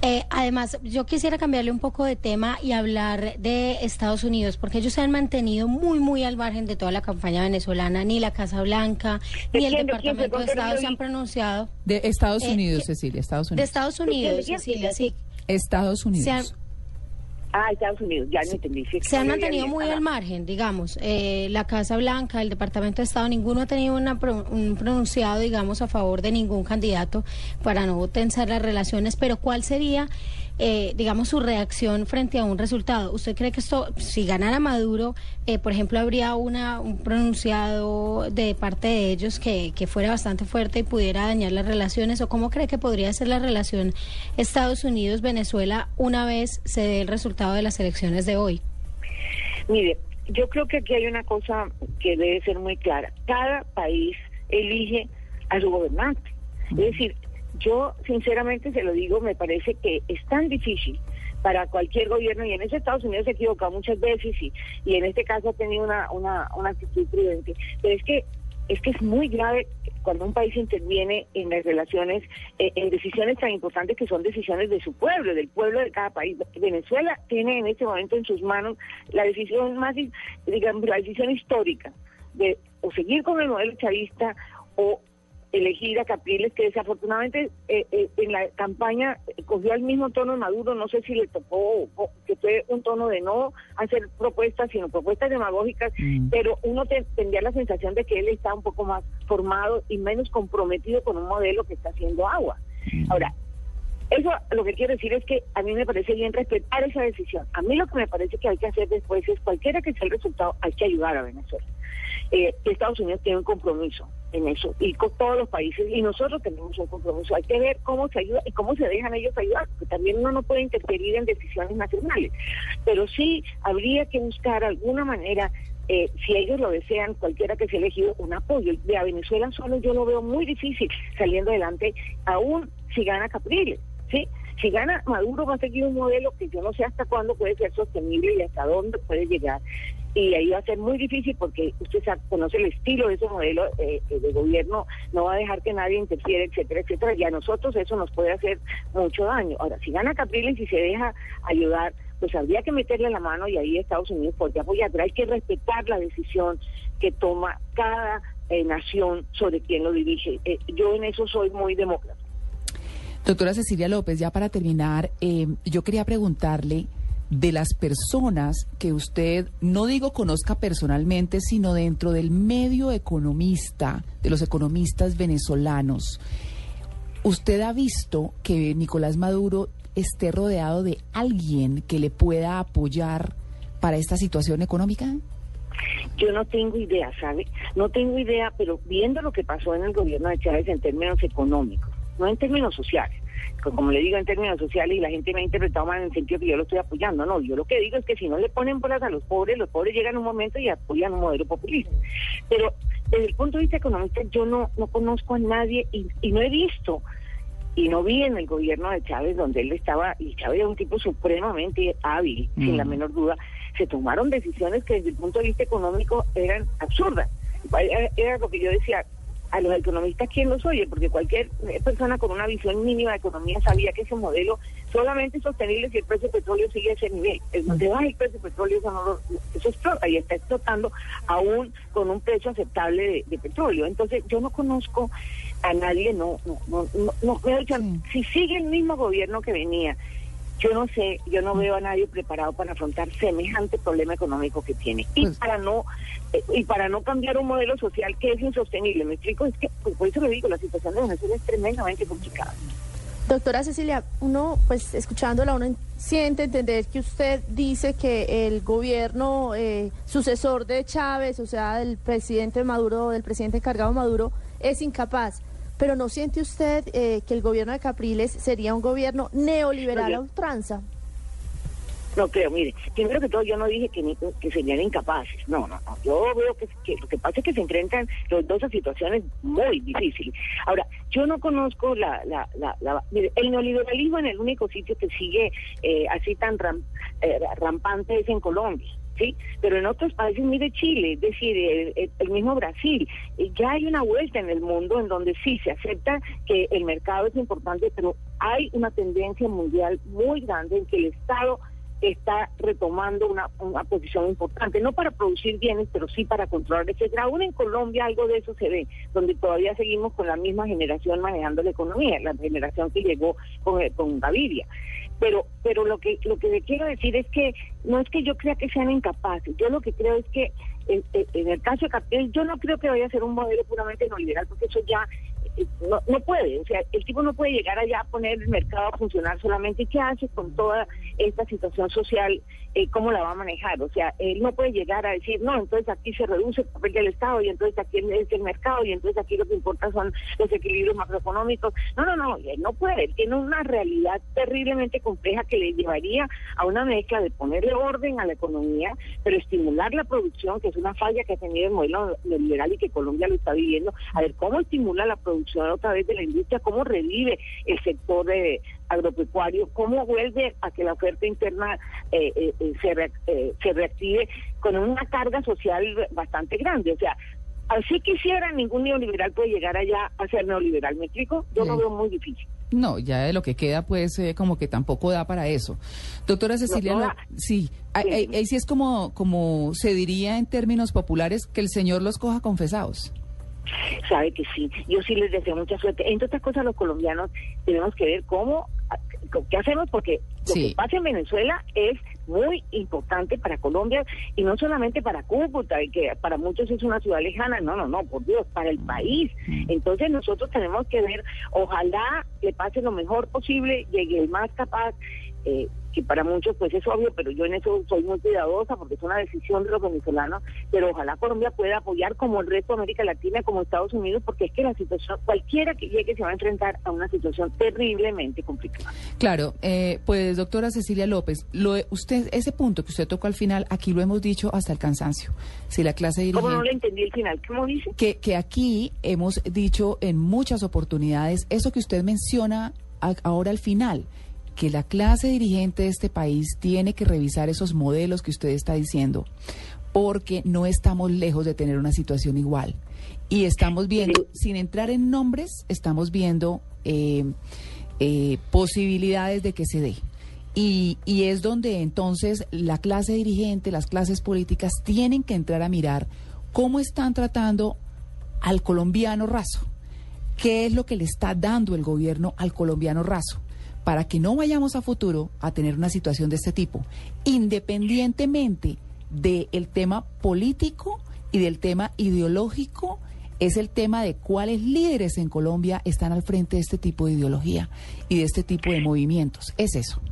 Eh, además, yo quisiera cambiarle un poco de tema y hablar de Estados Unidos, porque ellos se han mantenido muy, muy al margen de toda la campaña venezolana. Ni la Casa Blanca, ni el Departamento de Estado se han pronunciado. De Estados Eh, Unidos, Cecilia, Estados De Unidos. Estados Unidos, Cecilia, sí. Estados Unidos. Ah, Estados Unidos, ya no entendí. Sí, se han mantenido muy ajá. al margen, digamos. Eh, la Casa Blanca, el Departamento de Estado, ninguno ha tenido una pro- un pronunciado, digamos, a favor de ningún candidato para no tensar las relaciones. Pero ¿cuál sería, eh, digamos, su reacción frente a un resultado? ¿Usted cree que esto, si ganara Maduro, eh, por ejemplo, habría una, un pronunciado de parte de ellos que, que fuera bastante fuerte y pudiera dañar las relaciones? ¿O cómo cree que podría ser la relación Estados Unidos-Venezuela una vez se dé el resultado de las elecciones de hoy? Mire, yo creo que aquí hay una cosa que debe ser muy clara. Cada país elige a su gobernante. Es decir, yo sinceramente se lo digo, me parece que es tan difícil para cualquier gobierno, y en ese Estados Unidos se ha equivocado muchas veces y, y en este caso ha tenido una, una, una actitud prudente, pero es que es que es muy grave cuando un país interviene en las relaciones, eh, en decisiones tan importantes que son decisiones de su pueblo, del pueblo de cada país. Venezuela tiene en este momento en sus manos la decisión más, digamos, la decisión histórica de o seguir con el modelo chavista o elegir a Capriles, que desafortunadamente eh, eh, en la campaña eh, cogió el mismo tono de Maduro, no sé si le tocó, o que fue un tono de no hacer propuestas, sino propuestas demagógicas, Mm. pero uno te- tendría la sensación de que él está un poco más formado y menos comprometido con un modelo que está haciendo agua. Ahora, eso lo que quiero decir es que a mí me parece bien respetar esa decisión. A mí lo que me parece que hay que hacer después es, cualquiera que sea el resultado, hay que ayudar a Venezuela. Eh, Estados Unidos tiene un compromiso en eso y con todos los países y nosotros tenemos un compromiso. Hay que ver cómo se ayuda y cómo se dejan ellos ayudar, porque también uno no puede interferir en decisiones nacionales. Pero sí habría que buscar alguna manera eh, si ellos lo desean, cualquiera que sea elegido, un apoyo. De a Venezuela solo yo lo veo muy difícil saliendo adelante, aún si gana Capriles, ¿sí? Si gana Maduro va a seguir un modelo que yo no sé hasta cuándo puede ser sostenible y hasta dónde puede llegar. Y ahí va a ser muy difícil porque usted sabe- conoce el estilo de ese modelo eh, eh, de gobierno, no va a dejar que nadie interfiera, etcétera, etcétera. Y a nosotros eso nos puede hacer mucho daño. Ahora, si gana Capriles y se deja ayudar, pues habría que meterle la mano y ahí Estados Unidos podría apoyar. Pero hay que respetar la decisión que toma cada eh, nación sobre quién lo dirige. Eh, yo en eso soy muy demócrata. Doctora Cecilia López, ya para terminar, eh, yo quería preguntarle de las personas que usted, no digo conozca personalmente, sino dentro del medio economista, de los economistas venezolanos, ¿usted ha visto que Nicolás Maduro esté rodeado de alguien que le pueda apoyar para esta situación económica? Yo no tengo idea, ¿sabe? No tengo idea, pero viendo lo que pasó en el gobierno de Chávez en términos económicos, no en términos sociales, co- como le digo en términos sociales y la gente me ha interpretado mal en el sentido que yo lo estoy apoyando, no, yo lo que digo es que si no le ponen bolas a los pobres, los pobres llegan a un momento y apoyan un modelo populista. Pero desde el punto de vista económico yo no, no conozco a nadie y, y no he visto y no vi en el gobierno de Chávez donde él estaba, y Chávez era un tipo supremamente hábil, sin la Mm. menor duda, se tomaron decisiones que desde el punto de vista económico eran absurdas. Era, era lo que yo decía, a los economistas, ¿quién los oye? Porque cualquier persona con una visión mínima de economía sabía que ese modelo solamente es sostenible si el precio del petróleo sigue a ese nivel. El donde baja el precio del petróleo, eso, no lo- eso explota y está explotando aún con un precio aceptable de, de petróleo. Entonces, yo no conozco a nadie, no, no, no, no, no, dicho, Sí. si sigue el mismo gobierno que venía, yo no sé, yo no veo a nadie preparado para afrontar semejante problema económico que tiene y Pues- para no eh, y para no cambiar un modelo social que es insostenible. Me explico, es que pues, por eso le digo, la situación de Venezuela es tremendamente complicada. Doctora Cecilia, uno, pues escuchándola, uno siente entender que usted dice que el gobierno eh, sucesor de Chávez, o sea, del presidente Maduro, del presidente encargado Maduro, es incapaz. Pero ¿no siente usted eh, que el gobierno de Capriles sería un gobierno neoliberal a ultranza? No creo, mire, primero que todo yo no dije que, ni- que serían incapaces, no, no, no, yo veo que, que lo que pasa es que se enfrentan los dos a situaciones muy difíciles. Ahora, yo no conozco la, la, la, la- mire, el neoliberalismo en el único sitio que sigue eh, así tan ram- eh, rampante es en Colombia. ¿Sí? Pero en otros países, mire Chile, es decir, el, mismo Brasil, ya hay una vuelta en el mundo en donde sí se acepta que el mercado es importante, pero hay una tendencia mundial muy grande en que el Estado está retomando una, una posición importante, no para producir bienes, pero sí para controlar, etcétera. Aún en Colombia algo de eso se ve, donde todavía seguimos con la misma generación manejando la economía, la generación que llegó con, con Gaviria. Pero, pero lo que lo que le quiero decir es que no es que yo crea que sean incapaces, yo lo que creo es que en, el caso de Capital, yo no creo que vaya a ser un modelo puramente neoliberal, porque eso ya eh, no, no puede, o sea, el tipo no puede llegar allá a poner el mercado a funcionar solamente. ¿Y qué hace con toda esta situación social? Eh, ¿Cómo la va a manejar? O sea, él no puede llegar a decir, no, entonces aquí se reduce el papel del Estado y entonces aquí es el mercado y entonces aquí lo que importa son los equilibrios macroeconómicos. No, no, no, él no puede, él tiene una realidad terriblemente compleja que le llevaría a una mezcla de ponerle orden a la economía, pero estimular la producción, que es una falla que ha tenido el modelo neoliberal y que Colombia lo está viviendo, a ver cómo estimula la producción otra vez de la industria, cómo revive el sector de agropecuario, cómo vuelve a que la oferta interna eh, eh, eh, se, re- eh, se reactive con una carga social bastante grande. O sea, así quisiera, ningún neoliberal puede llegar allá a ser neoliberal. ¿Me explico? Yo lo veo muy difícil. No, ya de lo que queda, pues, eh, como que tampoco da para eso. Doctora Cecilia, no sí, ahí, Sí. ahí- ahí sí es como, como se diría en términos populares, que el Señor los coja confesados. Sabe que sí. Yo sí les deseo mucha suerte. Entre otras cosas, los colombianos tenemos que ver cómo, qué hacemos, porque lo Sí. que pasa en Venezuela es muy importante para Colombia y no solamente para Cúcuta, y que para muchos es una ciudad lejana, no, no, no, por Dios, para el país. Entonces nosotros tenemos que ver, ojalá le pase lo mejor posible, llegue el más capaz. Eh, que para muchos pues es obvio, pero yo en eso soy muy cuidadosa porque es una decisión de los venezolanos, pero ojalá Colombia pueda apoyar como el resto de América Latina, como Estados Unidos, porque es que la situación, cualquiera que llegue se va a enfrentar a una situación terriblemente complicada. Claro, eh, pues doctora Cecilia López, lo, usted ese punto que usted tocó al final, aquí lo hemos dicho hasta el cansancio. Si la clase dirigente... ¿Cómo no le entendí el final? ¿Cómo dice? que, que aquí hemos dicho en muchas oportunidades eso que usted menciona a- ahora al final, que la clase dirigente de este país tiene que revisar esos modelos que usted está diciendo, porque no estamos lejos de tener una situación igual. Y estamos viendo, sin entrar en nombres, estamos viendo eh, eh, posibilidades de que se dé. Y, y es donde entonces la clase dirigente, las clases políticas tienen que entrar a mirar cómo están tratando al colombiano raso. ¿Qué es lo que le está dando el gobierno al colombiano raso? Para que no vayamos a futuro a tener una situación de este tipo, independientemente del tema político y del tema ideológico, es el tema de cuáles líderes en Colombia están al frente de este tipo de ideología y de este tipo de movimientos. Es eso.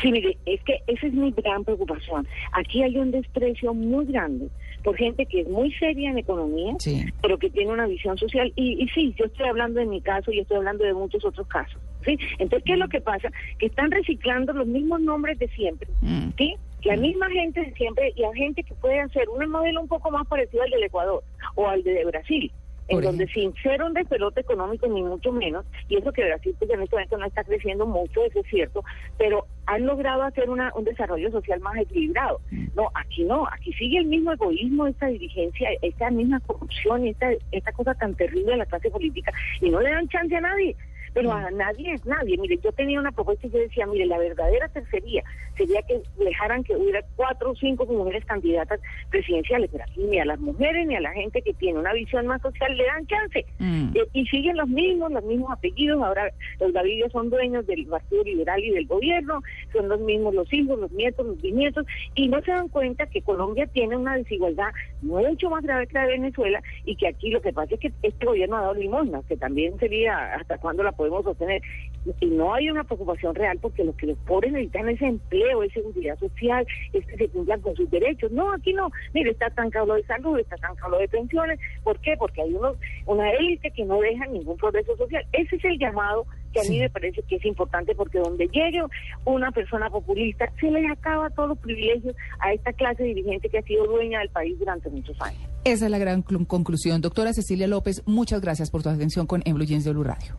Sí, mire, es que esa es mi gran preocupación. Aquí hay un desprecio muy grande por gente que es muy seria en economía, Sí. pero que tiene una visión social. Y, y sí, yo estoy hablando de mi caso y estoy hablando de muchos otros casos. ¿Sí? Entonces, ¿qué es lo que pasa? Que están reciclando los mismos nombres de siempre. Mm. ¿sí? La misma gente de siempre y a gente que puede hacer un modelo un poco más parecido al del Ecuador o al de Brasil. En donde sin ser un despelote económico ni mucho menos, y eso que Brasil pues, en este momento no está creciendo mucho, eso es cierto, pero han logrado hacer una, un desarrollo social más equilibrado. No, aquí no, aquí sigue el mismo egoísmo, esta dirigencia, esta misma corrupción, y esta, esta cosa tan terrible de la clase política, y no le dan chance a nadie. Pero a nadie es nadie. Mire, yo tenía una propuesta y yo decía, mire, la verdadera tercería sería que dejaran que hubiera cuatro o cinco mujeres candidatas presidenciales, pero aquí ni a las mujeres ni a la gente que tiene una visión más social le dan chance. Mm. Eh, y siguen los mismos, los mismos apellidos. Ahora los Gavidios son dueños del Partido Liberal y del gobierno, son los mismos los hijos, los nietos, los bisnietos, y no se dan cuenta que Colombia tiene una desigualdad mucho más grave que la de Venezuela y que aquí lo que pasa es que este gobierno ha dado limosna, que también sería hasta cuándo la podemos sostener. Y no hay una preocupación real porque lo que los pobres necesitan es empleo, es seguridad social, es que se cumplan con sus derechos. No, aquí no. Mire, está estancado lo de salud, está estancado lo de pensiones. ¿Por qué? Porque hay unos, una élite que no deja ningún progreso social. Ese es el llamado que a mí me parece que es importante porque donde llegue una persona populista se le acaba todos los privilegios a esta clase dirigente que ha sido dueña del país durante muchos años. Esa es la gran clu- conclusión. Doctora Cecilia López, muchas gracias por tu atención con Blue Jeans de Blue Radio.